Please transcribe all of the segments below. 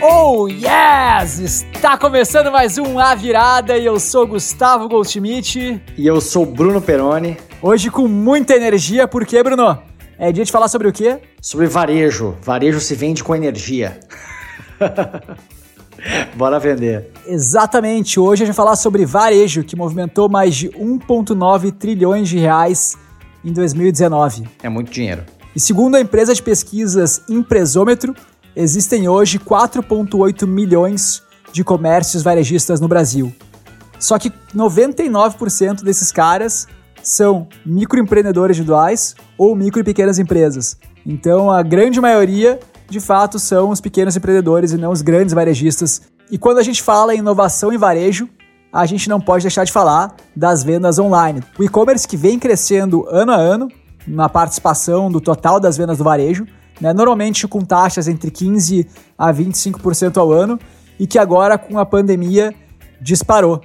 Oh yes! Está começando mais um A Virada e eu sou Gustavo Goldschmidt. E eu sou Bruno Peroni. Hoje com muita energia, por quê, Bruno? É dia de falar sobre o quê? Sobre varejo. Varejo se vende com energia. Bora vender. Exatamente. Hoje a gente vai falar sobre varejo, que movimentou mais de 1,9 trilhões de reais em 2019. É muito dinheiro. E segundo a empresa de pesquisas Impresômetro, existem hoje 4,8 milhões de comércios varejistas no Brasil. Só que 99% desses caras são microempreendedores individuais ou micro e pequenas empresas. Então a grande maioria, de fato, são os pequenos empreendedores e não os grandes varejistas. E quando a gente fala em inovação em varejo, a gente não pode deixar de falar das vendas online. O e-commerce que vem crescendo ano a ano na participação do total das vendas do varejo, né, normalmente com taxas entre 15% a 25% ao ano, e que agora com a pandemia disparou.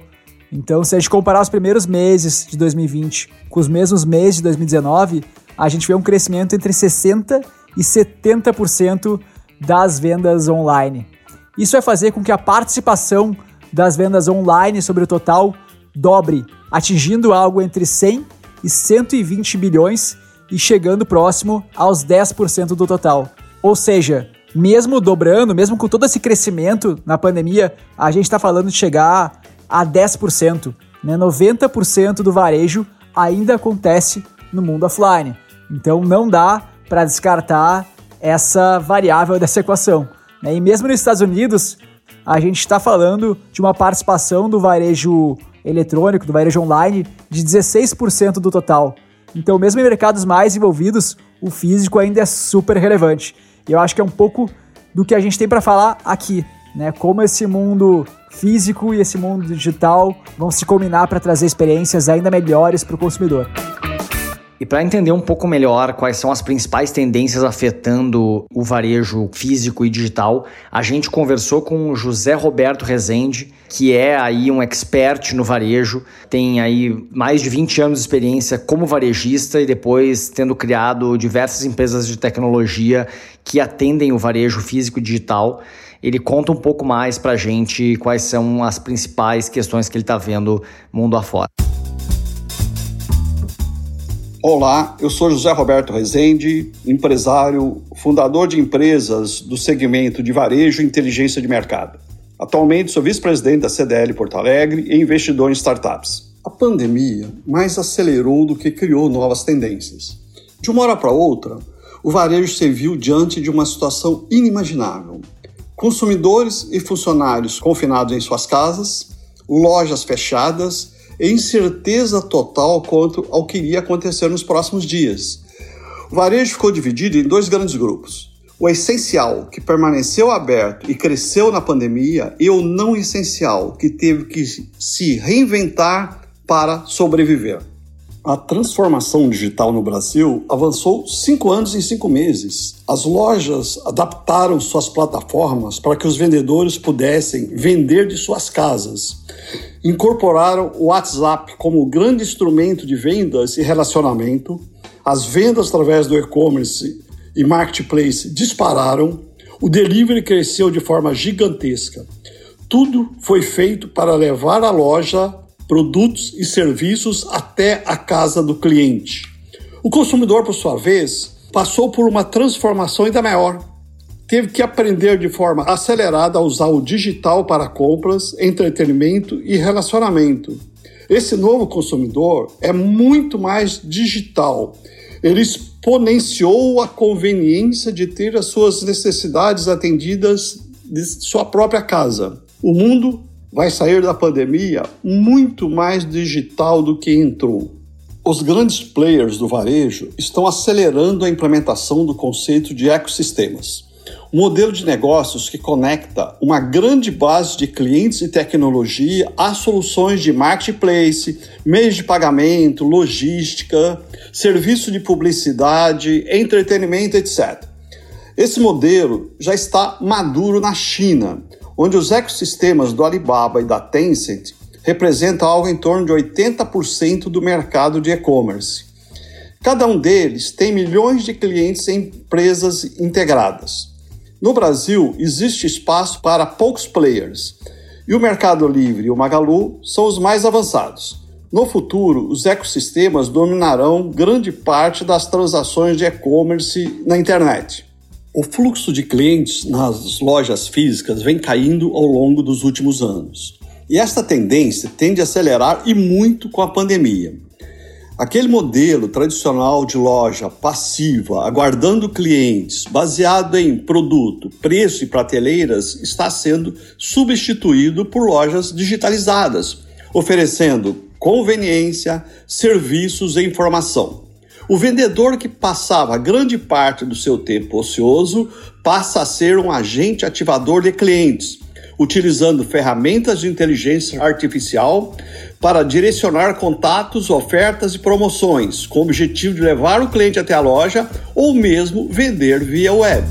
Então, se a gente comparar os primeiros meses de 2020 com os mesmos meses de 2019, a gente vê um crescimento entre 60% e 70% das vendas online. Isso vai fazer com que a participação das vendas online sobre o total dobre, atingindo algo entre 100 e 120 bilhões e chegando próximo aos 10% do total. Ou seja, mesmo dobrando, mesmo com todo esse crescimento na pandemia, a gente está falando de chegar a 10%. Né? 90% do varejo ainda acontece no mundo offline. Então não dá para descartar essa variável dessa equação. Né? E mesmo nos Estados Unidos, a gente está falando de uma participação do varejo eletrônico, do varejo online, de 16% do total. Então, mesmo em mercados mais envolvidos, o físico ainda é super relevante. E eu acho que é um pouco do que a gente tem para falar aqui, né? Como esse mundo físico e esse mundo digital vão se combinar para trazer experiências ainda melhores para o consumidor. E para entender um pouco melhor quais são as principais tendências afetando o varejo físico e digital, a gente conversou com o José Roberto Rezende, que é aí um expert no varejo, tem aí mais de 20 anos de experiência como varejista e depois tendo criado diversas empresas de tecnologia que atendem o varejo físico e digital. Ele conta um pouco mais para a gente quais são as principais questões que ele está vendo mundo afora. Olá, eu sou José Roberto Rezende, empresário, fundador de empresas do segmento de varejo e inteligência de mercado. Atualmente sou vice-presidente da CDL Porto Alegre e investidor em startups. A pandemia mais acelerou do que criou novas tendências. De uma hora para outra, o varejo se viu diante de uma situação inimaginável. Consumidores e funcionários confinados em suas casas, lojas fechadas incerteza total quanto ao que iria acontecer nos próximos dias. O varejo ficou dividido em dois grandes grupos. O essencial, que permaneceu aberto e cresceu na pandemia, e o não essencial, que teve que se reinventar para sobreviver. A transformação digital no Brasil avançou cinco anos em cinco meses. As lojas adaptaram suas plataformas para que os vendedores pudessem vender de suas casas. Incorporaram o WhatsApp como grande instrumento de vendas e relacionamento. As vendas através do e-commerce e marketplace dispararam. O delivery cresceu de forma gigantesca. Tudo foi feito para levar a loja produtos e serviços até a casa do cliente. O consumidor, por sua vez, passou por uma transformação ainda maior. Teve que aprender de forma acelerada a usar o digital para compras, entretenimento e relacionamento. Esse novo consumidor é muito mais digital. Ele exponenciou a conveniência de ter as suas necessidades atendidas de sua própria casa. O mundo vai sair da pandemia muito mais digital do que entrou. Os grandes players do varejo estão acelerando a implementação do conceito de ecossistemas, um modelo de negócios que conecta uma grande base de clientes e tecnologia a soluções de marketplace, meios de pagamento, logística, serviço de publicidade, entretenimento, etc. Esse modelo já está maduro na China, onde os ecossistemas do Alibaba e da Tencent representa algo em torno de 80% do mercado de e-commerce. Cada um deles tem milhões de clientes em empresas integradas. No Brasil, existe espaço para poucos players, e o Mercado Livre e o Magalu são os mais avançados. No futuro, os ecossistemas dominarão grande parte das transações de e-commerce na internet. O fluxo de clientes nas lojas físicas vem caindo ao longo dos últimos anos. E esta tendência tende a acelerar e muito com a pandemia. Aquele modelo tradicional de loja passiva, aguardando clientes, baseado em produto, preço e prateleiras, está sendo substituído por lojas digitalizadas, oferecendo conveniência, serviços e informação. O vendedor que passava grande parte do seu tempo ocioso passa a ser um agente ativador de clientes, utilizando ferramentas de inteligência artificial para direcionar contatos, ofertas e promoções, com o objetivo de levar o cliente até a loja ou mesmo vender via web.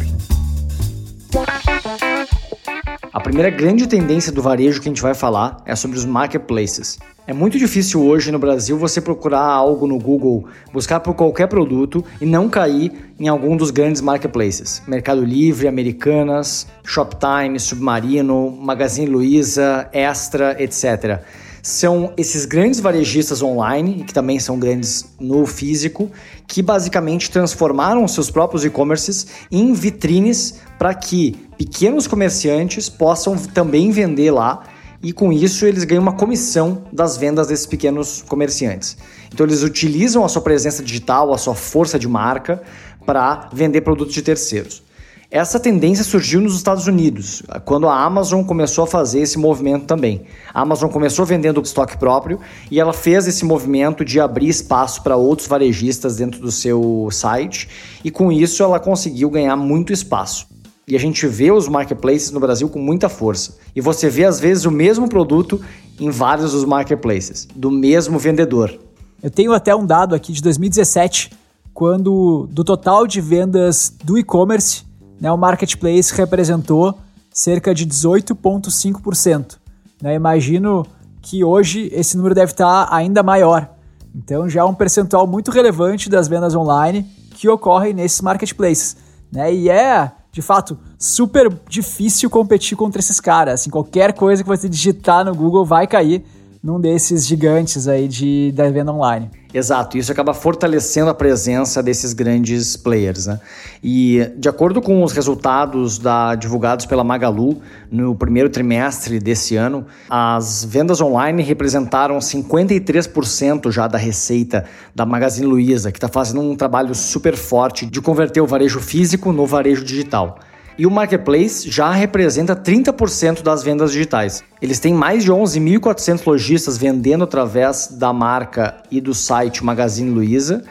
A primeira grande tendência do varejo que a gente vai falar é sobre os marketplaces. É muito difícil hoje no Brasil você procurar algo no Google, buscar por qualquer produto e não cair em algum dos grandes marketplaces. Mercado Livre, Americanas, Shoptime, Submarino, Magazine Luiza, Extra, etc são esses grandes varejistas online, que também são grandes no físico, que basicamente transformaram seus próprios e-commerces em vitrines para que pequenos comerciantes possam também vender lá e com isso eles ganham uma comissão das vendas desses pequenos comerciantes. Então eles utilizam a sua presença digital, a sua força de marca para vender produtos de terceiros. Essa tendência surgiu nos Estados Unidos, quando a Amazon começou a fazer esse movimento também. A Amazon começou vendendo estoque próprio e ela fez esse movimento de abrir espaço para outros varejistas dentro do seu site, e com isso ela conseguiu ganhar muito espaço. E a gente vê os marketplaces no Brasil com muita força. E você vê às vezes o mesmo produto em vários dos marketplaces, do mesmo vendedor. Eu tenho até um dado aqui de 2017, quando do total de vendas do e-commerce, né, o marketplace representou cerca de 18,5%. Né? Imagino que hoje esse número deve estar ainda maior. Então já é um percentual muito relevante das vendas online que ocorrem nesses marketplaces. Né? E é, de fato, super difícil competir contra esses caras. Assim, qualquer coisa que você digitar no Google vai cair num desses gigantes aí de, da venda online. Exato, isso acaba fortalecendo a presença desses grandes players. Né? E de acordo com os resultados da, divulgados pela Magalu no primeiro trimestre desse ano, as vendas online representaram 53% já da receita da Magazine Luiza, que está fazendo um trabalho super forte de converter o varejo físico no varejo digital. E o marketplace já representa 30% das vendas digitais. Eles têm mais de 11.400 lojistas vendendo através da marca e do site Magazine Luiza,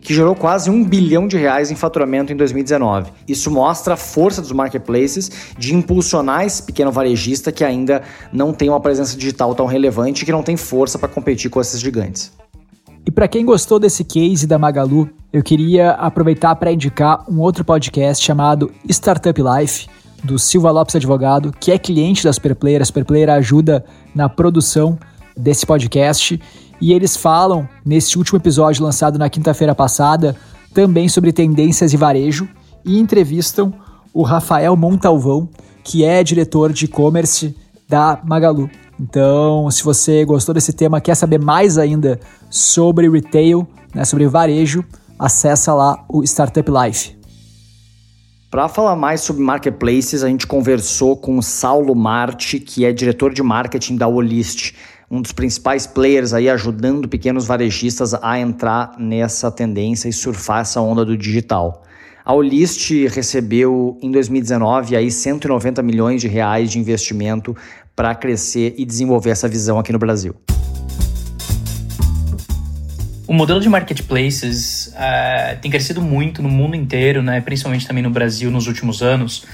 que gerou quase um bilhão de reais em faturamento em 2019. Isso mostra a força dos marketplaces de impulsionar esse pequeno varejista que ainda não tem uma presença digital tão relevante e que não tem força para competir com esses gigantes. E para quem gostou desse case da Magalu, eu queria aproveitar para indicar um outro podcast chamado Startup Life, do Silva Lopes Advogado, que é cliente da Superplayer. A Superplayer ajuda na produção desse podcast. E eles falam, nesse último episódio lançado na quinta-feira passada, também sobre tendências e varejo e entrevistam o Rafael Montalvão, que é diretor de e-commerce da Magalu. Então, se você gostou desse tema, quer saber mais ainda sobre retail, né, sobre varejo, acessa lá o Startup Life. Para falar mais sobre marketplaces, a gente conversou com o Saulo Marte, que é diretor de marketing da Olist, um dos principais players aí ajudando pequenos varejistas a entrar nessa tendência e surfar essa onda do digital. A Olist recebeu em 2019 aí 190 milhões de reais de investimento para crescer e desenvolver essa visão aqui no Brasil. O modelo de marketplaces uh, tem crescido muito no mundo inteiro, né? principalmente também no Brasil nos últimos anos.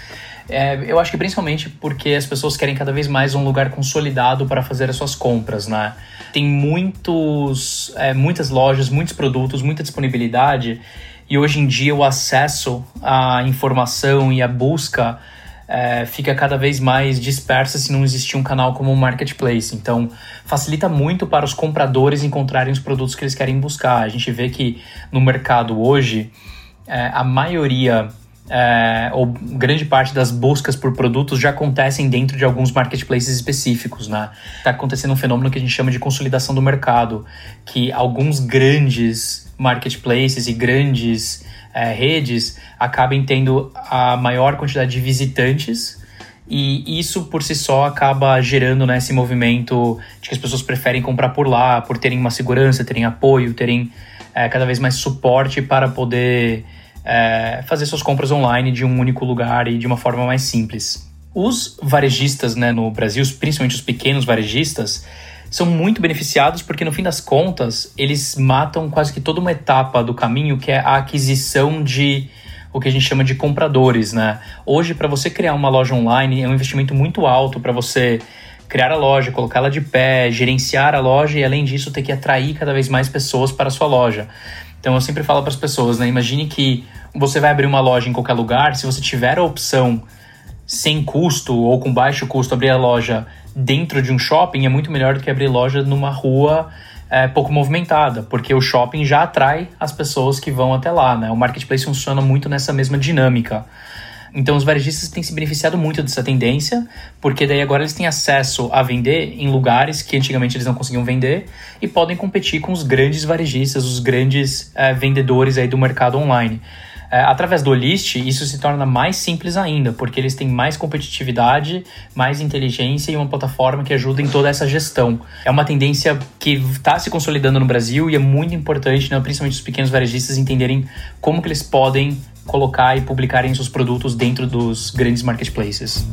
É, eu acho que principalmente porque as pessoas querem cada vez mais um lugar consolidado para fazer as suas compras, né? Tem muitos, é, muitas lojas, muitos produtos, muita disponibilidade e hoje em dia o acesso à informação e a busca é, fica cada vez mais dispersa se não existir um canal como o Marketplace. Então, facilita muito para os compradores encontrarem os produtos que eles querem buscar. A gente vê que no mercado hoje, é, a maioria é, ou grande parte das buscas por produtos já acontecem dentro de alguns marketplaces específicos, né? Está acontecendo um fenômeno que a gente chama de consolidação do mercado, que alguns grandes marketplaces e grandes é, redes acabem tendo a maior quantidade de visitantes e isso por si só acaba gerando né, esse movimento de que as pessoas preferem comprar por lá, por terem uma segurança, terem apoio, terem é, cada vez mais suporte para poder é, fazer suas compras online de um único lugar e de uma forma mais simples. Os varejistas né, no Brasil, principalmente os pequenos varejistas, são muito beneficiados porque, no fim das contas, eles matam quase que toda uma etapa do caminho que é a aquisição de o que a gente chama de compradores, né? Hoje, para você criar uma loja online, é um investimento muito alto para você criar a loja, colocá-la de pé, gerenciar a loja e, além disso, ter que atrair cada vez mais pessoas para a sua loja. Então, eu sempre falo para as pessoas, né? Imagine que você vai abrir uma loja em qualquer lugar, se você tiver a opção sem custo ou com baixo custo abrir a loja dentro de um shopping é muito melhor do que abrir loja numa rua é, pouco movimentada, porque o shopping já atrai as pessoas que vão até lá, né? O marketplace funciona muito nessa mesma dinâmica. Então os varejistas têm se beneficiado muito dessa tendência, porque daí agora eles têm acesso a vender em lugares que antigamente eles não conseguiam vender e podem competir com os grandes varejistas, os grandes é, vendedores aí do mercado online. É, através do List, isso se torna mais simples ainda, porque eles têm mais competitividade, mais inteligência e uma plataforma que ajuda em toda essa gestão. É uma tendência que está se consolidando no Brasil e é muito importante, né, principalmente os pequenos varejistas, entenderem como que eles podem colocar e publicarem seus produtos dentro dos grandes marketplaces.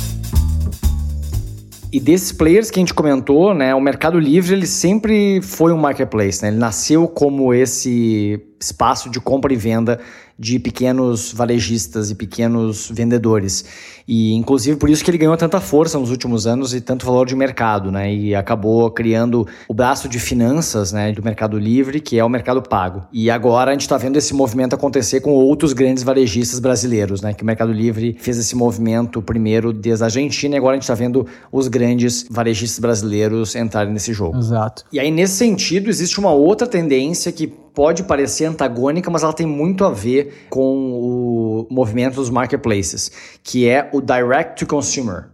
E desses players que a gente comentou, né, o Mercado Livre ele sempre foi um marketplace, né? Ele nasceu como esse espaço de compra e venda de pequenos varejistas e pequenos vendedores. E inclusive por isso que ele ganhou tanta força nos últimos anos e tanto valor de mercado, né? E acabou criando o braço de finanças, né, do Mercado Livre, que é o Mercado Pago. E agora a gente está vendo esse movimento acontecer com outros grandes varejistas brasileiros, né? Que o Mercado Livre fez esse movimento primeiro desde a Argentina e agora a gente está vendo os grandes varejistas brasileiros entrarem nesse jogo. Exato. E aí nesse sentido existe uma outra tendência que pode parecer antagônica, mas ela tem muito a ver com o movimento dos marketplaces, que é o direct to consumer.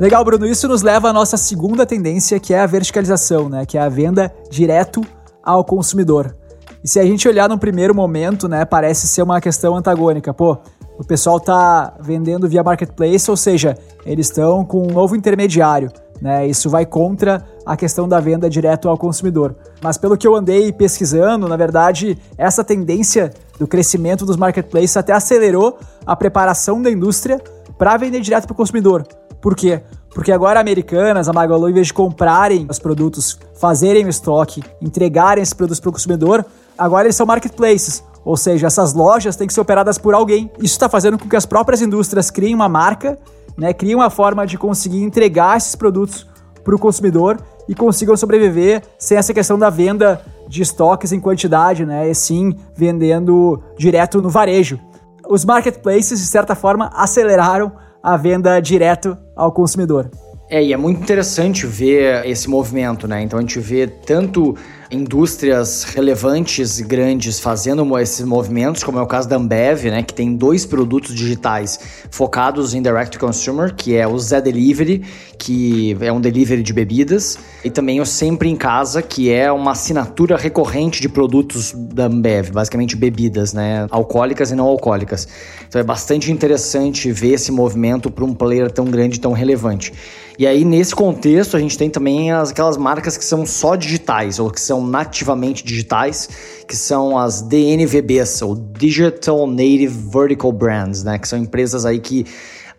Legal, Bruno. Isso nos leva à nossa segunda tendência, que é a verticalização, né? Que é a venda direto ao consumidor. E se a gente olhar no primeiro momento, né, parece ser uma questão antagônica. Pô, o pessoal tá vendendo via marketplace, ou seja, eles estão com um novo intermediário. Né? Isso vai contra a questão da venda direto ao consumidor. Mas pelo que eu andei pesquisando, na verdade, essa tendência do crescimento dos marketplaces até acelerou a preparação da indústria para vender direto para o consumidor. Por quê? Porque agora Americanas, a Magalu, em vez de comprarem os produtos, fazerem o estoque, entregarem esses produtos para o consumidor, agora eles são marketplaces. Ou seja, essas lojas têm que ser operadas por alguém. Isso está fazendo com que as próprias indústrias criem uma marca né, criem uma forma de conseguir entregar esses produtos para o consumidor e consigam sobreviver sem essa questão da venda de estoques em quantidade, né, e sim vendendo direto no varejo. Os marketplaces, de certa forma, aceleraram a venda direto ao consumidor. É, e é muito interessante ver esse movimento, né? Então a gente vê tanto indústrias relevantes e grandes fazendo esses movimentos, como é o caso da Ambev, né, que tem dois produtos digitais focados em direct consumer, que é o Zé Delivery, que é um delivery de bebidas, e também o Sempre em Casa, que é uma assinatura recorrente de produtos da Ambev, basicamente bebidas, né, alcoólicas e não alcoólicas. Então é bastante interessante ver esse movimento para um player tão grande, tão relevante. E aí, nesse contexto, a gente tem também as, aquelas marcas que são só digitais, ou que são nativamente digitais, que são as DNVBs, ou Digital Native Vertical Brands, né? Que são empresas aí que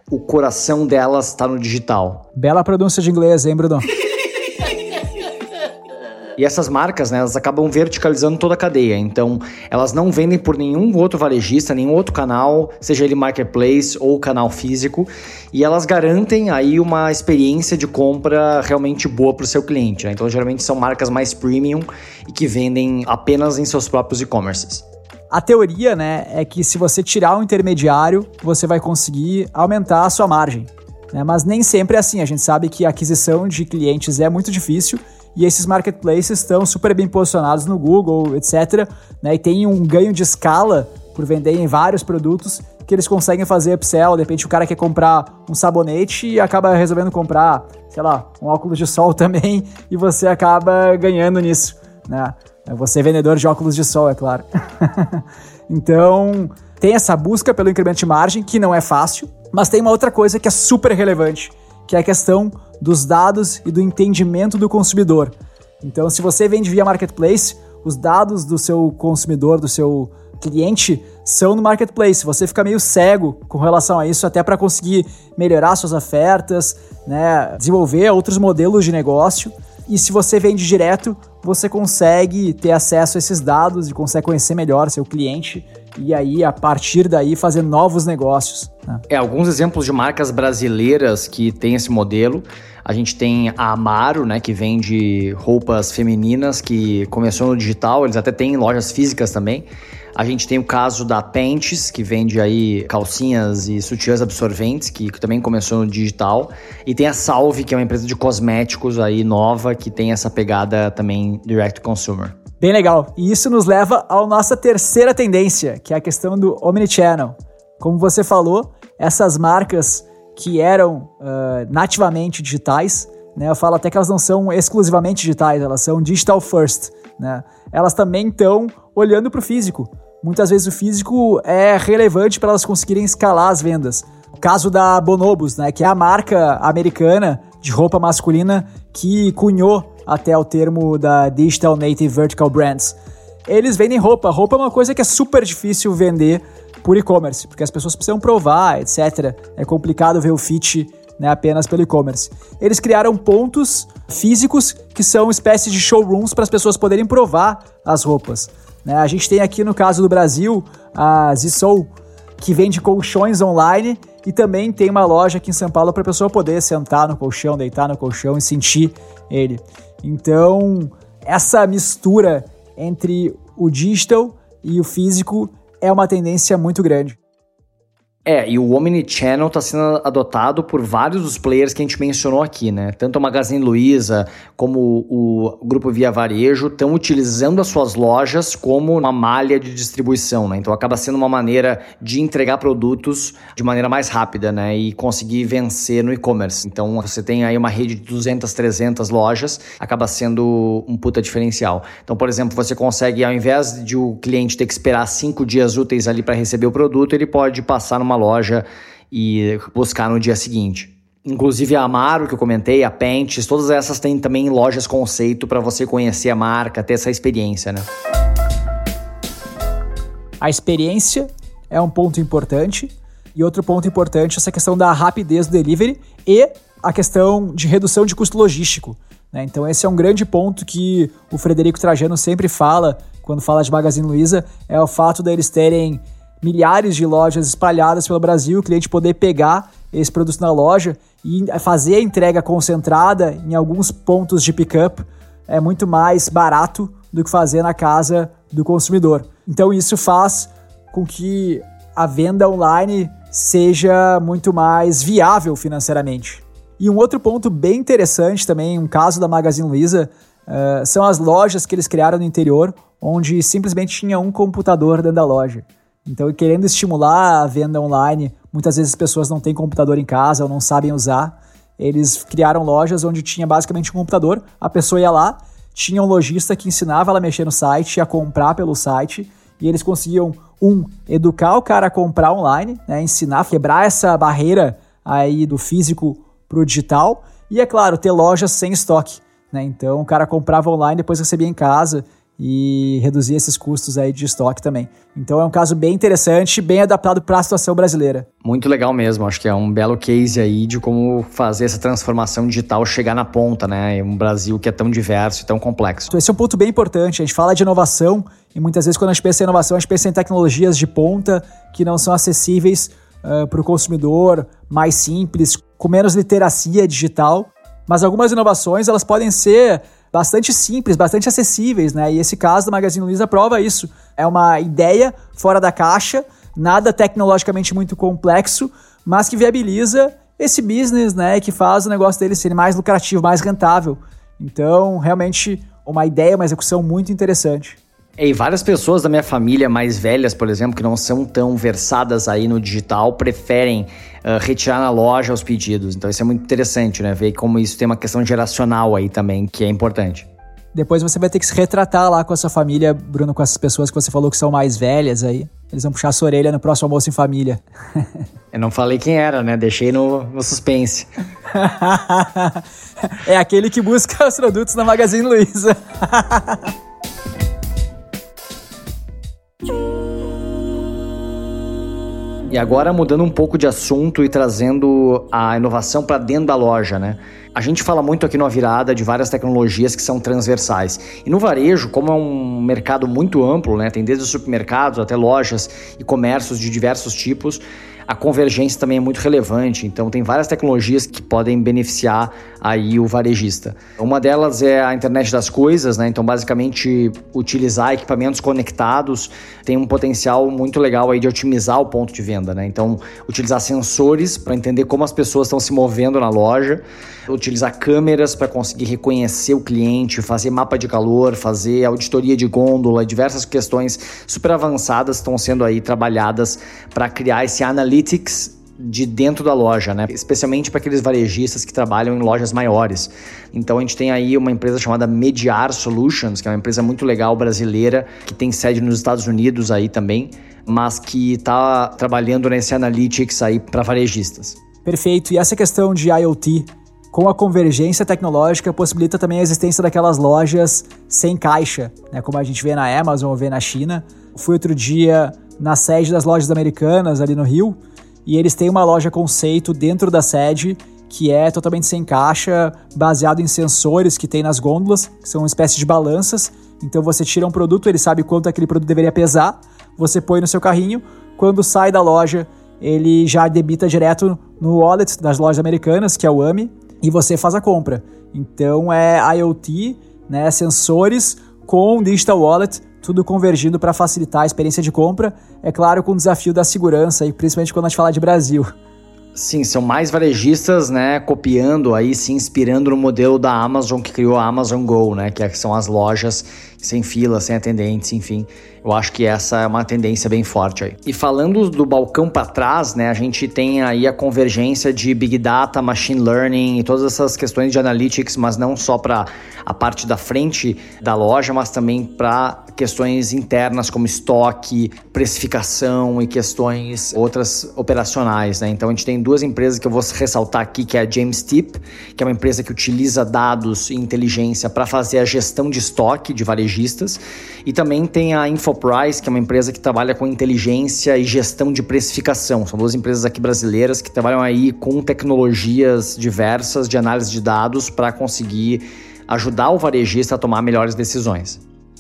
o coração delas está no digital. Bela pronúncia de inglês, hein, Bruno? E essas marcas, né, elas acabam verticalizando toda a cadeia. Então, elas não vendem por nenhum outro varejista, nenhum outro canal, seja ele marketplace ou canal físico, e elas garantem aí uma experiência de compra realmente boa para o seu cliente. Né? Então, geralmente são marcas mais premium e que vendem apenas em seus próprios e-commerces. A teoria, né, é que se você tirar um intermediário, você vai conseguir aumentar a sua margem. Né? Mas nem sempre é assim. A gente sabe que a aquisição de clientes é muito difícil e esses marketplaces estão super bem posicionados no Google, etc. Né? E tem um ganho de escala por vender em vários produtos que eles conseguem fazer upsell. De repente o cara quer comprar um sabonete e acaba resolvendo comprar, sei lá, um óculos de sol também e você acaba ganhando nisso, né? É você é vendedor de óculos de sol, é claro. então, tem essa busca pelo incremento de margem, que não é fácil, mas tem uma outra coisa que é super relevante, que é a questão dos dados e do entendimento do consumidor. Então, se você vende via marketplace, os dados do seu consumidor, do seu cliente, são no marketplace. Você fica meio cego com relação a isso, até para conseguir melhorar suas ofertas, né, desenvolver outros modelos de negócio. E se você vende direto, você consegue ter acesso a esses dados e consegue conhecer melhor seu cliente e aí, a partir daí, fazer novos negócios. Né? É, alguns exemplos de marcas brasileiras que têm esse modelo. A gente tem a Amaro, né, que vende roupas femininas, que começou no digital, eles até têm lojas físicas também. A gente tem o caso da Pentes, que vende aí calcinhas e sutiãs absorventes, que, também começou no digital. E tem a Salve, que é uma empresa de cosméticos aí nova, que tem essa pegada também direct consumer. Bem legal. E isso nos leva à nossa terceira tendência, que é a questão do omnichannel. Como você falou, essas marcas que eram uh, nativamente digitais, né, eu falo até que elas não são exclusivamente digitais, elas são digital first. Né? Elas também estão olhando para o físico. Muitas vezes o físico é relevante para elas conseguirem escalar as vendas. O caso da Bonobos, né, que é a marca americana de roupa masculina que cunhou até o termo da Digital Native Vertical Brands. Eles vendem roupa. Roupa é uma coisa que é super difícil vender por e-commerce, porque as pessoas precisam provar, etc. É complicado ver o fit né, apenas pelo e-commerce. Eles criaram pontos físicos que são espécies de showrooms para as pessoas poderem provar as roupas. Né? A gente tem aqui no caso do Brasil a Zissou, que vende colchões online e também tem uma loja aqui em São Paulo para a pessoa poder sentar no colchão, deitar no colchão e sentir ele. Então, essa mistura entre o digital e o físico é uma tendência muito grande. É, e o Omnichannel está sendo adotado por vários dos players que a gente mencionou aqui, né? Tanto a Magazine Luiza como o Grupo Via Varejo estão utilizando as suas lojas como uma malha de distribuição, né? Então acaba sendo uma maneira de entregar produtos de maneira mais rápida, né? E conseguir vencer no e-commerce. Então você tem aí uma rede de 200, 300 lojas, acaba sendo um puta diferencial. Então, por exemplo, você consegue, ao invés de o cliente ter que esperar cinco dias úteis ali para receber o produto, ele pode passar numa uma loja e buscar no dia seguinte. Inclusive a Amaro, que eu comentei, a Pentes, todas essas têm também lojas conceito para você conhecer a marca, ter essa experiência, né? A experiência é um ponto importante. E outro ponto importante é essa questão da rapidez do delivery e a questão de redução de custo logístico. Né? Então, esse é um grande ponto que o Frederico Trajano sempre fala quando fala de Magazine Luiza: é o fato deles terem milhares de lojas espalhadas pelo Brasil, o cliente poder pegar esse produto na loja e fazer a entrega concentrada em alguns pontos de pickup é muito mais barato do que fazer na casa do consumidor. Então isso faz com que a venda online seja muito mais viável financeiramente. E um outro ponto bem interessante também, um caso da Magazine Luiza, uh, são as lojas que eles criaram no interior, onde simplesmente tinha um computador dentro da loja. Então, querendo estimular a venda online, muitas vezes as pessoas não têm computador em casa ou não sabem usar. Eles criaram lojas onde tinha basicamente um computador, a pessoa ia lá, tinha um lojista que ensinava ela a mexer no site, a comprar pelo site, e eles conseguiam, um, educar o cara a comprar online, né, ensinar, quebrar essa barreira aí do físico para o digital, e é claro, ter lojas sem estoque. Né? Então o cara comprava online, depois recebia em casa e reduzir esses custos aí de estoque também. Então é um caso bem interessante, bem adaptado para a situação brasileira. Muito legal mesmo, acho que é um belo case aí de como fazer essa transformação digital chegar na ponta, né? Em um Brasil que é tão diverso e tão complexo. Então, esse é um ponto bem importante. A gente fala de inovação e muitas vezes quando a gente pensa em inovação, a gente pensa em tecnologias de ponta que não são acessíveis uh, para o consumidor, mais simples, com menos literacia digital. Mas algumas inovações elas podem ser bastante simples, bastante acessíveis, né? E esse caso do Magazine Luiza prova isso. É uma ideia fora da caixa, nada tecnologicamente muito complexo, mas que viabiliza esse business, né? Que faz o negócio dele ser mais lucrativo, mais rentável. Então, realmente, uma ideia, uma execução muito interessante. E várias pessoas da minha família mais velhas, por exemplo, que não são tão versadas aí no digital, preferem uh, retirar na loja os pedidos. Então isso é muito interessante, né? Ver como isso tem uma questão geracional aí também, que é importante. Depois você vai ter que se retratar lá com a sua família, Bruno, com essas pessoas que você falou que são mais velhas aí. Eles vão puxar a sua orelha no próximo almoço em família. Eu não falei quem era, né? Deixei no, no suspense. é aquele que busca os produtos na Magazine Luiza. E agora mudando um pouco de assunto e trazendo a inovação para dentro da loja, né? A gente fala muito aqui no Virada de várias tecnologias que são transversais. E no varejo, como é um mercado muito amplo, né? Tem desde supermercados até lojas e comércios de diversos tipos, a convergência também é muito relevante, então tem várias tecnologias que podem beneficiar aí o varejista. Uma delas é a internet das coisas, né? Então, basicamente, utilizar equipamentos conectados tem um potencial muito legal aí de otimizar o ponto de venda, né? Então, utilizar sensores para entender como as pessoas estão se movendo na loja, utilizar câmeras para conseguir reconhecer o cliente, fazer mapa de calor, fazer auditoria de gôndola, diversas questões super avançadas estão sendo aí trabalhadas para criar esse analytics de dentro da loja, né? Especialmente para aqueles varejistas que trabalham em lojas maiores. Então a gente tem aí uma empresa chamada Mediar Solutions, que é uma empresa muito legal brasileira, que tem sede nos Estados Unidos aí também, mas que está trabalhando nesse analytics aí para varejistas. Perfeito. E essa questão de IoT com a convergência tecnológica possibilita também a existência daquelas lojas sem caixa, né? Como a gente vê na Amazon ou vê na China. Fui outro dia na sede das lojas americanas ali no Rio e eles têm uma loja conceito dentro da sede que é totalmente sem caixa, baseado em sensores que tem nas gôndolas, que são uma espécie de balanças. Então você tira um produto, ele sabe quanto aquele produto deveria pesar, você põe no seu carrinho, quando sai da loja, ele já debita direto no wallet das lojas americanas, que é o AMI, e você faz a compra. Então é IoT, né, sensores com digital wallet tudo convergindo para facilitar a experiência de compra, é claro, com o desafio da segurança, e principalmente quando a gente fala de Brasil. Sim, são mais varejistas, né, copiando aí, se inspirando no modelo da Amazon que criou a Amazon Go, né, que são as lojas sem fila, sem atendentes, enfim. Eu acho que essa é uma tendência bem forte aí. E falando do balcão para trás, né, a gente tem aí a convergência de Big Data, Machine Learning e todas essas questões de analytics, mas não só para a parte da frente da loja, mas também para questões internas como estoque, precificação e questões outras operacionais, né? Então a gente tem duas empresas que eu vou ressaltar aqui, que é a James Tip, que é uma empresa que utiliza dados e inteligência para fazer a gestão de estoque de varejistas, e também tem a Info InfoPrice, que é uma empresa que trabalha com inteligência e gestão de precificação. São duas empresas aqui brasileiras que trabalham aí com tecnologias diversas de análise de dados para conseguir ajudar o varejista a tomar melhores decisões.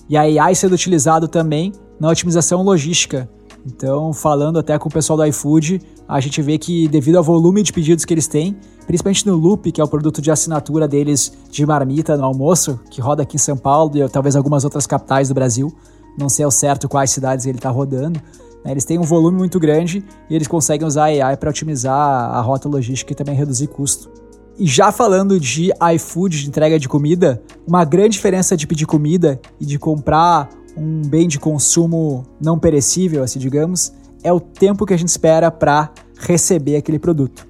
E a AI sendo utilizado também na otimização logística. Então, falando até com o pessoal do iFood, a gente vê que devido ao volume de pedidos que eles têm, principalmente no Loop, que é o produto de assinatura deles de marmita no almoço, que roda aqui em São Paulo e talvez algumas outras capitais do Brasil, não sei ao certo quais cidades ele está rodando. Né? Eles têm um volume muito grande e eles conseguem usar a AI para otimizar a rota logística e também reduzir custo. E já falando de iFood, de entrega de comida, uma grande diferença de pedir comida e de comprar um bem de consumo não perecível, assim digamos, é o tempo que a gente espera para receber aquele produto.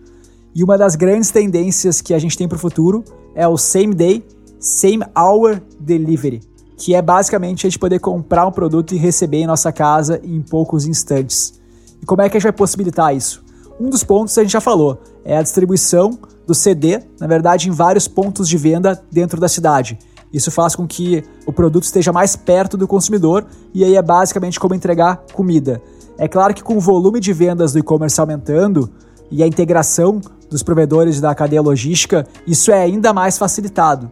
E uma das grandes tendências que a gente tem para o futuro é o same day, same hour delivery que é basicamente a gente poder comprar um produto e receber em nossa casa em poucos instantes. E como é que a gente vai possibilitar isso? Um dos pontos a gente já falou, é a distribuição do CD, na verdade, em vários pontos de venda dentro da cidade. Isso faz com que o produto esteja mais perto do consumidor e aí é basicamente como entregar comida. É claro que com o volume de vendas do e-commerce aumentando e a integração dos provedores da cadeia logística, isso é ainda mais facilitado.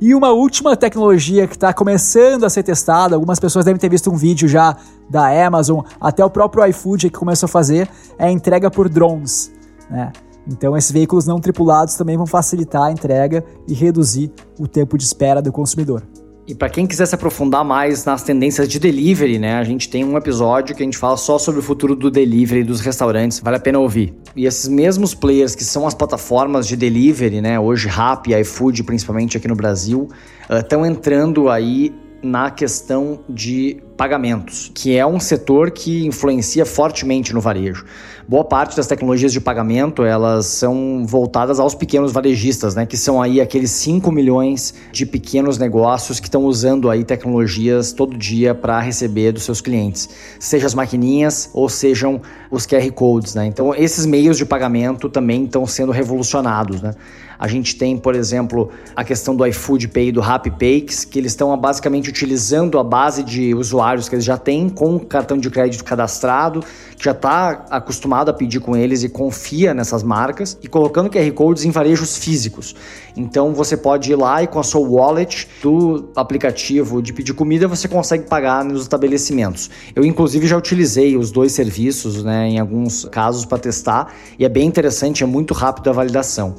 E uma última tecnologia que está começando a ser testada, algumas pessoas devem ter visto um vídeo já da Amazon, até o próprio iFood que começou a fazer, é a entrega por drones. Né? Então, esses veículos não tripulados também vão facilitar a entrega e reduzir o tempo de espera do consumidor. E para quem quiser se aprofundar mais nas tendências de delivery, né, a gente tem um episódio que a gente fala só sobre o futuro do delivery dos restaurantes, vale a pena ouvir. E esses mesmos players que são as plataformas de delivery, né, hoje Rappi, iFood, principalmente aqui no Brasil, estão uh, entrando aí na questão de pagamentos, que é um setor que influencia fortemente no varejo. Boa parte das tecnologias de pagamento, elas são voltadas aos pequenos varejistas, né, que são aí aqueles 5 milhões de pequenos negócios que estão usando aí tecnologias todo dia para receber dos seus clientes, seja as maquininhas ou sejam os QR Codes, né? Então, esses meios de pagamento também estão sendo revolucionados, né? A gente tem, por exemplo, a questão do iFood Pay e do Rappi Pay, que eles estão basicamente utilizando a base de usuários que eles já têm com o cartão de crédito cadastrado, que já está acostumado a pedir com eles e confia nessas marcas, e colocando QR Codes em varejos físicos. Então você pode ir lá e com a sua wallet do aplicativo de pedir comida você consegue pagar nos estabelecimentos. Eu inclusive já utilizei os dois serviços, né, em alguns casos para testar e é bem interessante, é muito rápido a validação.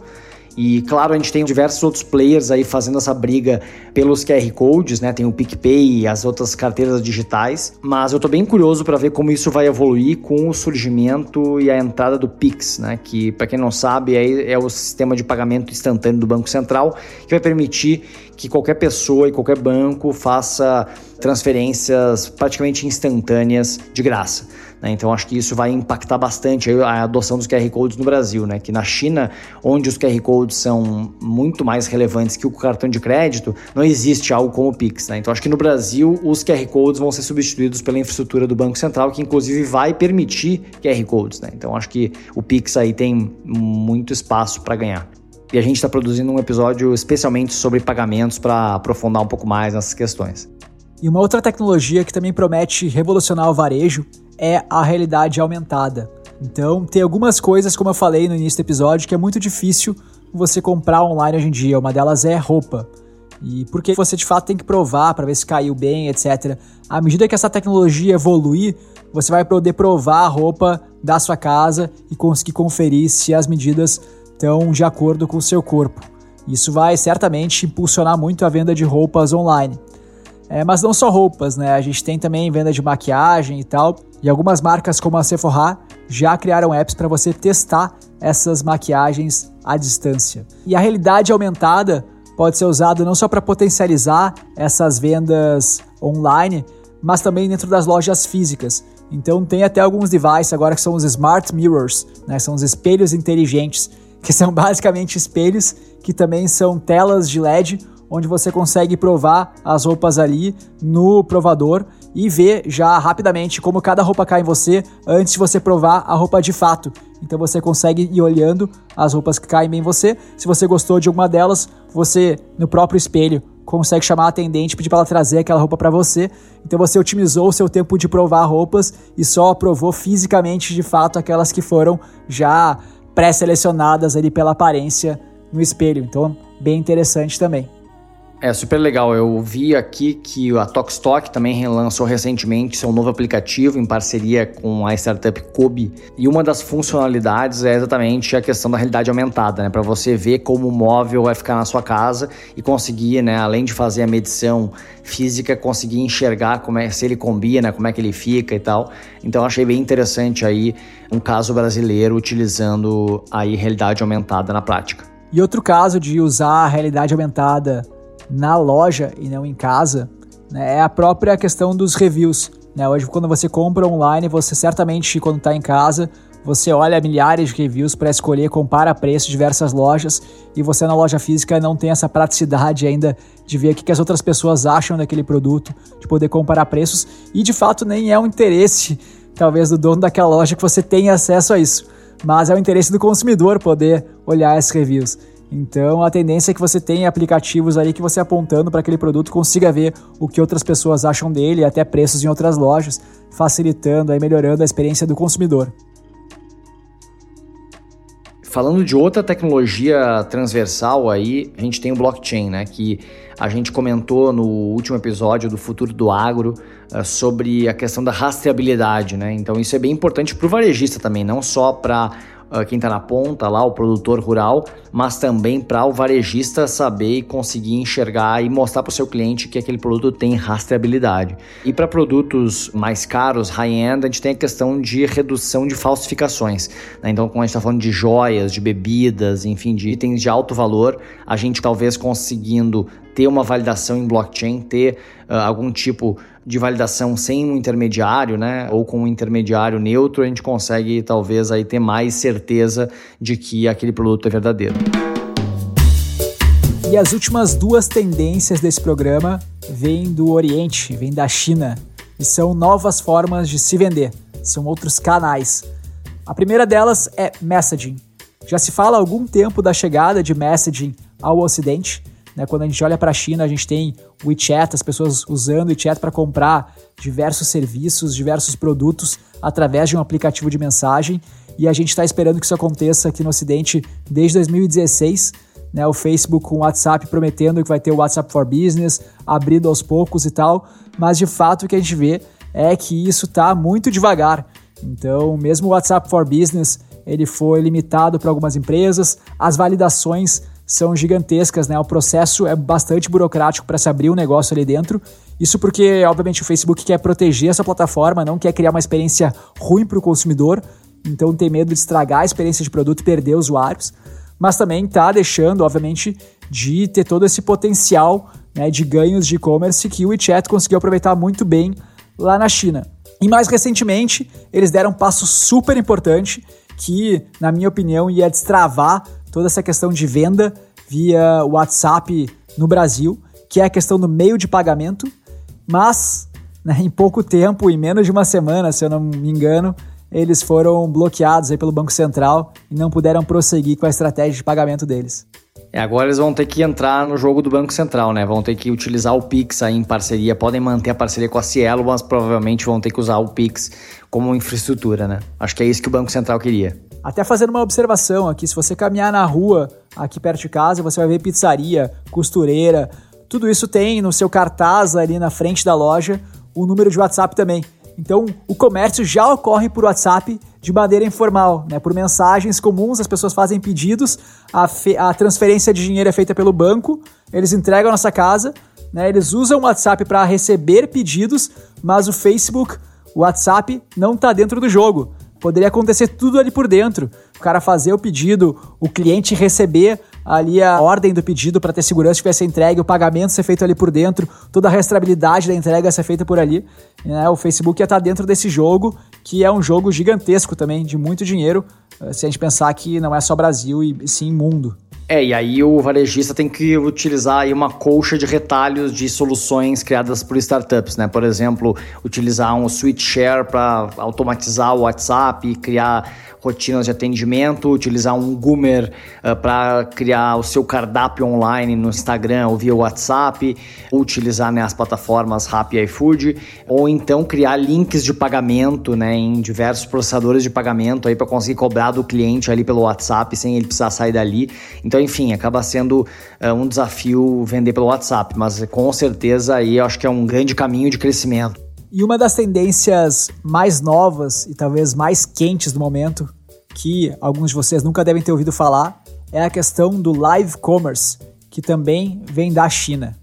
E claro, a gente tem diversos outros players aí fazendo essa briga pelos QR Codes, né? Tem o PicPay e as outras carteiras digitais, mas eu tô bem curioso para ver como isso vai evoluir com o surgimento e a entrada do Pix, né? Que para quem não sabe é, é o sistema de pagamento instantâneo do Banco Central que vai permitir que qualquer pessoa e qualquer banco faça transferências praticamente instantâneas de graça. Né? Então acho que isso vai impactar bastante a adoção dos QR Codes no Brasil, né? que na China, onde os QR Codes são muito mais relevantes que o cartão de crédito, não existe algo como o Pix. Né? Então acho que no Brasil os QR Codes vão ser substituídos pela infraestrutura do Banco Central, que inclusive vai permitir QR Codes. Né? Então acho que o Pix aí tem muito espaço para ganhar. E a gente está produzindo um episódio especialmente sobre pagamentos para aprofundar um pouco mais nessas questões. E uma outra tecnologia que também promete revolucionar o varejo é a realidade aumentada. Então, tem algumas coisas, como eu falei no início do episódio, que é muito difícil você comprar online hoje em dia. Uma delas é roupa. E porque você de fato tem que provar para ver se caiu bem, etc. À medida que essa tecnologia evoluir, você vai poder provar a roupa da sua casa e conseguir conferir se as medidas estão de acordo com o seu corpo. Isso vai certamente impulsionar muito a venda de roupas online. É, mas não só roupas, né? A gente tem também venda de maquiagem e tal. E algumas marcas como a Sephora já criaram apps para você testar essas maquiagens à distância. E a realidade aumentada pode ser usada não só para potencializar essas vendas online, mas também dentro das lojas físicas. Então tem até alguns devices agora que são os smart mirrors, né? São os espelhos inteligentes que são basicamente espelhos que também são telas de LED, onde você consegue provar as roupas ali no provador e ver já rapidamente como cada roupa cai em você antes de você provar a roupa de fato. Então você consegue ir olhando as roupas que caem bem em você. Se você gostou de alguma delas, você no próprio espelho consegue chamar a atendente, pedir para ela trazer aquela roupa para você. Então você otimizou o seu tempo de provar roupas e só provou fisicamente de fato aquelas que foram já pré-selecionadas ali pela aparência no espelho. Então, bem interessante também. É super legal. Eu vi aqui que a Tokstok também lançou recentemente seu novo aplicativo em parceria com a startup Kobe. E uma das funcionalidades é exatamente a questão da realidade aumentada, né? Para você ver como o móvel vai ficar na sua casa e conseguir, né, além de fazer a medição física, conseguir enxergar como é se ele combina, como é que ele fica e tal. Então achei bem interessante aí um caso brasileiro utilizando aí realidade aumentada na prática. E outro caso de usar a realidade aumentada na loja e não em casa, né, é a própria questão dos reviews. Né? Hoje, quando você compra online, você certamente, quando está em casa, você olha milhares de reviews para escolher, compara preços de diversas lojas e você na loja física não tem essa praticidade ainda de ver o que as outras pessoas acham daquele produto, de poder comparar preços e de fato nem é um interesse, talvez, do dono daquela loja que você tenha acesso a isso, mas é o interesse do consumidor poder olhar esses reviews. Então a tendência é que você tenha aplicativos ali que você apontando para aquele produto consiga ver o que outras pessoas acham dele, até preços em outras lojas, facilitando e melhorando a experiência do consumidor. Falando de outra tecnologia transversal aí, a gente tem o blockchain, né? Que a gente comentou no último episódio do Futuro do Agro uh, sobre a questão da rastreabilidade, né? Então isso é bem importante para o varejista também, não só para quem está na ponta lá, o produtor rural, mas também para o varejista saber e conseguir enxergar e mostrar para o seu cliente que aquele produto tem rastreabilidade. E para produtos mais caros, high-end, a gente tem a questão de redução de falsificações. Né? Então, quando a gente está falando de joias, de bebidas, enfim, de itens de alto valor, a gente talvez conseguindo ter uma validação em blockchain, ter uh, algum tipo de validação sem um intermediário, né, ou com um intermediário neutro, a gente consegue talvez aí ter mais certeza de que aquele produto é verdadeiro. E as últimas duas tendências desse programa vêm do Oriente, vêm da China, e são novas formas de se vender, são outros canais. A primeira delas é messaging. Já se fala há algum tempo da chegada de messaging ao Ocidente, né? Quando a gente olha para a China, a gente tem o WeChat, as pessoas usando o WeChat para comprar diversos serviços, diversos produtos através de um aplicativo de mensagem. E a gente está esperando que isso aconteça aqui no Ocidente desde 2016. Né, o Facebook com o WhatsApp prometendo que vai ter o WhatsApp for Business, abrindo aos poucos e tal, mas de fato o que a gente vê é que isso está muito devagar. Então, mesmo o WhatsApp for Business, ele foi limitado para algumas empresas, as validações são gigantescas, né? O processo é bastante burocrático para se abrir um negócio ali dentro. Isso porque, obviamente, o Facebook quer proteger essa plataforma, não quer criar uma experiência ruim para o consumidor, então tem medo de estragar a experiência de produto e perder usuários. Mas também está deixando, obviamente, de ter todo esse potencial né, de ganhos de e-commerce que o WeChat conseguiu aproveitar muito bem lá na China. E mais recentemente, eles deram um passo super importante que, na minha opinião, ia destravar toda essa questão de venda via WhatsApp no Brasil, que é a questão do meio de pagamento, mas né, em pouco tempo, em menos de uma semana, se eu não me engano, eles foram bloqueados aí pelo Banco Central e não puderam prosseguir com a estratégia de pagamento deles. É, agora eles vão ter que entrar no jogo do Banco Central, né? Vão ter que utilizar o Pix aí em parceria. Podem manter a parceria com a Cielo, mas provavelmente vão ter que usar o Pix como infraestrutura, né? Acho que é isso que o Banco Central queria. Até fazendo uma observação aqui, se você caminhar na rua aqui perto de casa, você vai ver pizzaria, costureira, tudo isso tem no seu cartaz ali na frente da loja o número de WhatsApp também. Então, o comércio já ocorre por WhatsApp de maneira informal, né? Por mensagens comuns, as pessoas fazem pedidos, a, a transferência de dinheiro é feita pelo banco, eles entregam a nossa casa, né? Eles usam o WhatsApp para receber pedidos, mas o Facebook, o WhatsApp não está dentro do jogo. Poderia acontecer tudo ali por dentro. O cara fazer o pedido, o cliente receber ali a ordem do pedido para ter segurança que vai ser entregue, o pagamento ser feito ali por dentro, toda a restabilidade da entrega ser feita por ali. Né? O Facebook ia estar tá dentro desse jogo, que é um jogo gigantesco também, de muito dinheiro, eh, se a gente pensar que não é só Brasil e sim mundo. É, e aí o varejista tem que utilizar aí uma colcha de retalhos de soluções criadas por startups, né? Por exemplo, utilizar um switch share para automatizar o WhatsApp, criar rotinas de atendimento, utilizar um Goomer uh, eh, para criar o seu cardápio online no Instagram ou via WhatsApp, utilizar né, as plataformas Rappi e iFood, ou então criar links de pagamento né, em diversos processadores de pagamento aí para conseguir cobrar do cliente ali pelo WhatsApp sem ele precisar sair dali. Então, enfim, acaba sendo uh, um desafio vender pelo WhatsApp, mas com certeza aí eu acho que é um grande caminho de crescimento. E uma das tendências mais novas e talvez mais quentes do momento, que alguns de vocês nunca devem ter ouvido falar, é a questão do live commerce, que também vem da China.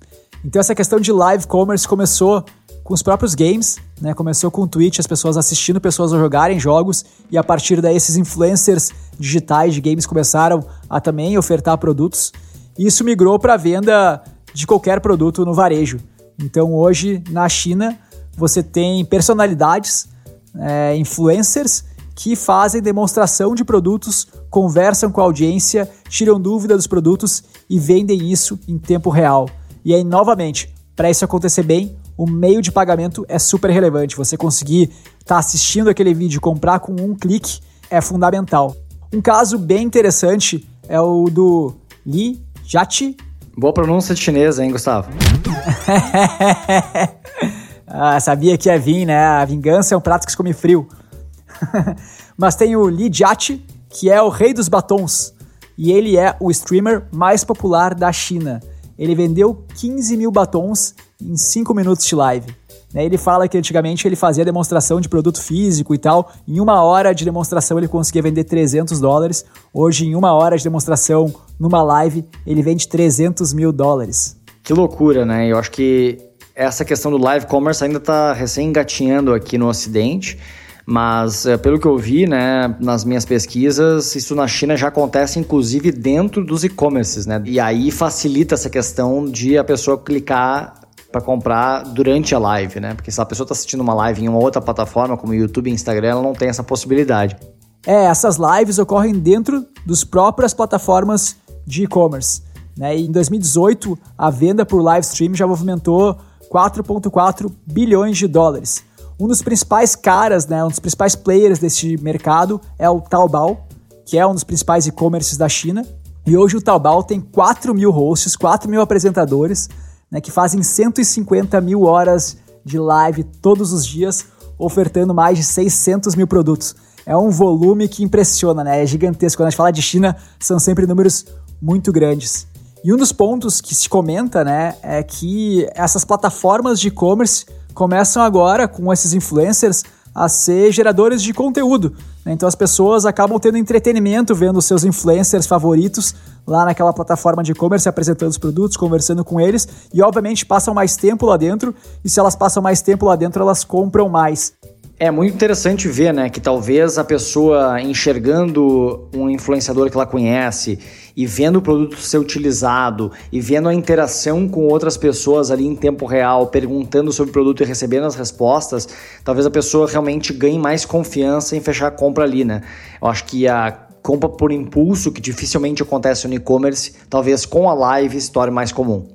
Então essa questão de live commerce começou com os próprios games, né? Começou com o Twitch, as pessoas assistindo pessoas jogarem jogos e a partir daí esses influencers digitais de games começaram a também ofertar produtos. E isso migrou para a venda de qualquer produto no varejo. Então hoje na China você tem personalidades, é, influencers, que fazem demonstração de produtos, conversam com a audiência, tiram dúvida dos produtos e vendem isso em tempo real. E aí, novamente, para isso acontecer bem, o meio de pagamento é super relevante. Você conseguir estar tá assistindo aquele vídeo e comprar com um clique é fundamental. Um caso bem interessante é o do Li Jati. Boa pronúncia de chinês, hein, Gustavo? Ah, sabia que ia vir, né? A vingança é um prato que se come frio. Mas tem o Li Jiaqi, que é o rei dos batons. E ele é o streamer mais popular da China. Ele vendeu 15 mil batons em 5 minutos de live. Né? Ele fala que antigamente ele fazia demonstração de produto físico e tal. Em uma hora de demonstração ele conseguia vender 300 dólares. Hoje, em uma hora de demonstração numa live, ele vende 300 mil dólares. Que loucura, né? Eu acho que essa questão do live commerce ainda está recém engatinhando aqui no Ocidente. Mas é, pelo que eu vi, né, nas minhas pesquisas, isso na China já acontece inclusive dentro dos e-commerces, né? E aí facilita essa questão de a pessoa clicar para comprar durante a live, né? Porque se a pessoa está assistindo uma live em uma outra plataforma, como YouTube e Instagram, ela não tem essa possibilidade. É, essas lives ocorrem dentro das próprias plataformas de e-commerce. Né? E em 2018, a venda por live stream já movimentou 4,4 bilhões de dólares. Um dos principais caras, né, um dos principais players desse mercado é o Taobao, que é um dos principais e-commerces da China. E hoje o Taobao tem 4 mil hosts, 4 mil apresentadores, né, que fazem 150 mil horas de live todos os dias, ofertando mais de 600 mil produtos. É um volume que impressiona, né? É gigantesco. Quando a gente fala de China, são sempre números muito grandes. E um dos pontos que se comenta, né, é que essas plataformas de e-commerce começam agora com esses influencers a ser geradores de conteúdo. Né? Então as pessoas acabam tendo entretenimento vendo seus influencers favoritos lá naquela plataforma de e-commerce apresentando os produtos, conversando com eles e obviamente passam mais tempo lá dentro. E se elas passam mais tempo lá dentro, elas compram mais. É muito interessante ver, né, que talvez a pessoa enxergando um influenciador que ela conhece e vendo o produto ser utilizado e vendo a interação com outras pessoas ali em tempo real, perguntando sobre o produto e recebendo as respostas, talvez a pessoa realmente ganhe mais confiança em fechar a compra ali, né? Eu acho que a compra por impulso, que dificilmente acontece no e-commerce, talvez com a live se torne mais comum.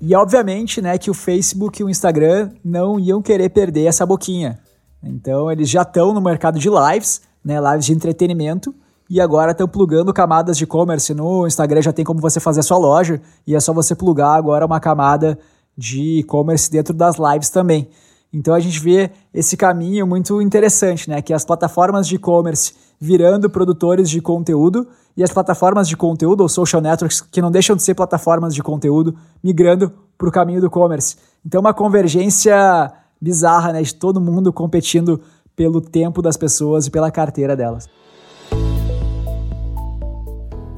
E obviamente, né, que o Facebook e o Instagram não iam querer perder essa boquinha. Então eles já estão no mercado de lives, né, lives de entretenimento, e agora estão plugando camadas de e-commerce. No Instagram já tem como você fazer a sua loja, e é só você plugar agora uma camada de e-commerce dentro das lives também. Então a gente vê esse caminho muito interessante, né? Que as plataformas de e-commerce virando produtores de conteúdo e as plataformas de conteúdo, ou social networks, que não deixam de ser plataformas de conteúdo, migrando para o caminho do e-commerce. Então uma convergência bizarra, né? De todo mundo competindo pelo tempo das pessoas e pela carteira delas.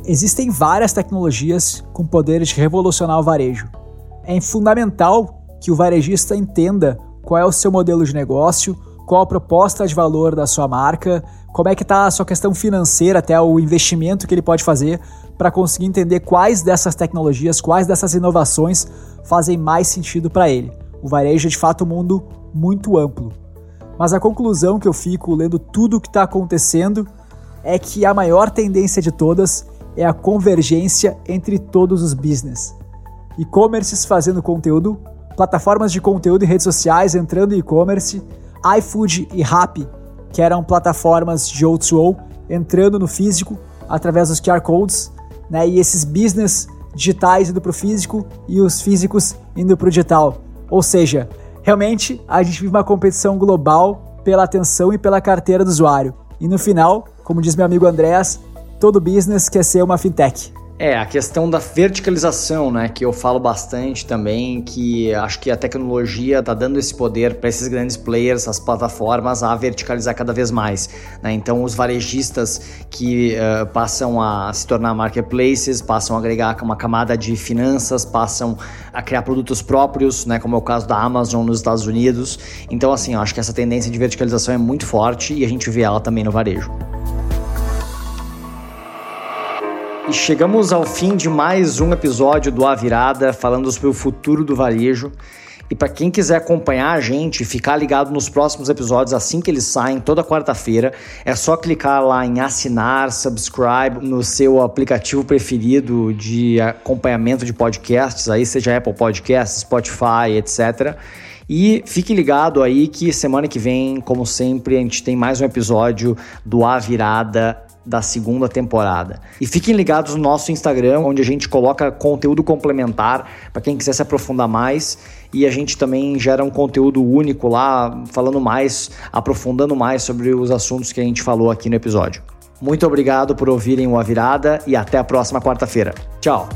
Existem várias tecnologias com poderes de revolucionar o varejo. É fundamental que o varejista entenda qual é o seu modelo de negócio, qual a proposta de valor da sua marca, como é que está a sua questão financeira, até o investimento que ele pode fazer para conseguir entender quais dessas tecnologias, quais dessas inovações fazem mais sentido para ele. O varejo é de fato um mundo muito amplo. Mas a conclusão que eu fico lendo tudo o que está acontecendo é que a maior tendência de todas é a convergência entre todos os business. E-commerces fazendo conteúdo, plataformas de conteúdo e redes sociais entrando em e-commerce, iFood e Rappi, que eram plataformas de O2O, entrando no físico através dos QR Codes, né? e esses business digitais indo para o físico e os físicos indo para o digital. Ou seja, realmente a gente vive uma competição global pela atenção e pela carteira do usuário. E no final, como diz meu amigo Andréas, todo business quer ser uma fintech. É, a questão da verticalização, né, que eu falo bastante também, que acho que a tecnologia está dando esse poder para esses grandes players, as plataformas, a verticalizar cada vez mais. Né? Então, os varejistas que uh, passam a se tornar marketplaces, passam a agregar uma camada de finanças, passam a criar produtos próprios, né, como é o caso da Amazon nos Estados Unidos. Então, assim, acho que essa tendência de verticalização é muito forte e a gente vê ela também no varejo. E chegamos ao fim de mais um episódio do A Virada, falando sobre o futuro do varejo. E para quem quiser acompanhar a gente, ficar ligado nos próximos episódios assim que eles saem, toda quarta-feira, é só clicar lá em assinar, subscribe no seu aplicativo preferido de acompanhamento de podcasts, aí seja Apple Podcasts, Spotify, etc. E fique ligado aí que semana que vem, como sempre, a gente tem mais um episódio do A Virada da segunda temporada. E fiquem ligados no nosso Instagram, onde a gente coloca conteúdo complementar para quem quiser se aprofundar mais. E a gente também gera um conteúdo único lá, falando mais, aprofundando mais sobre os assuntos que a gente falou aqui no episódio. Muito obrigado por ouvirem o A Virada e até a próxima quarta-feira. Tchau!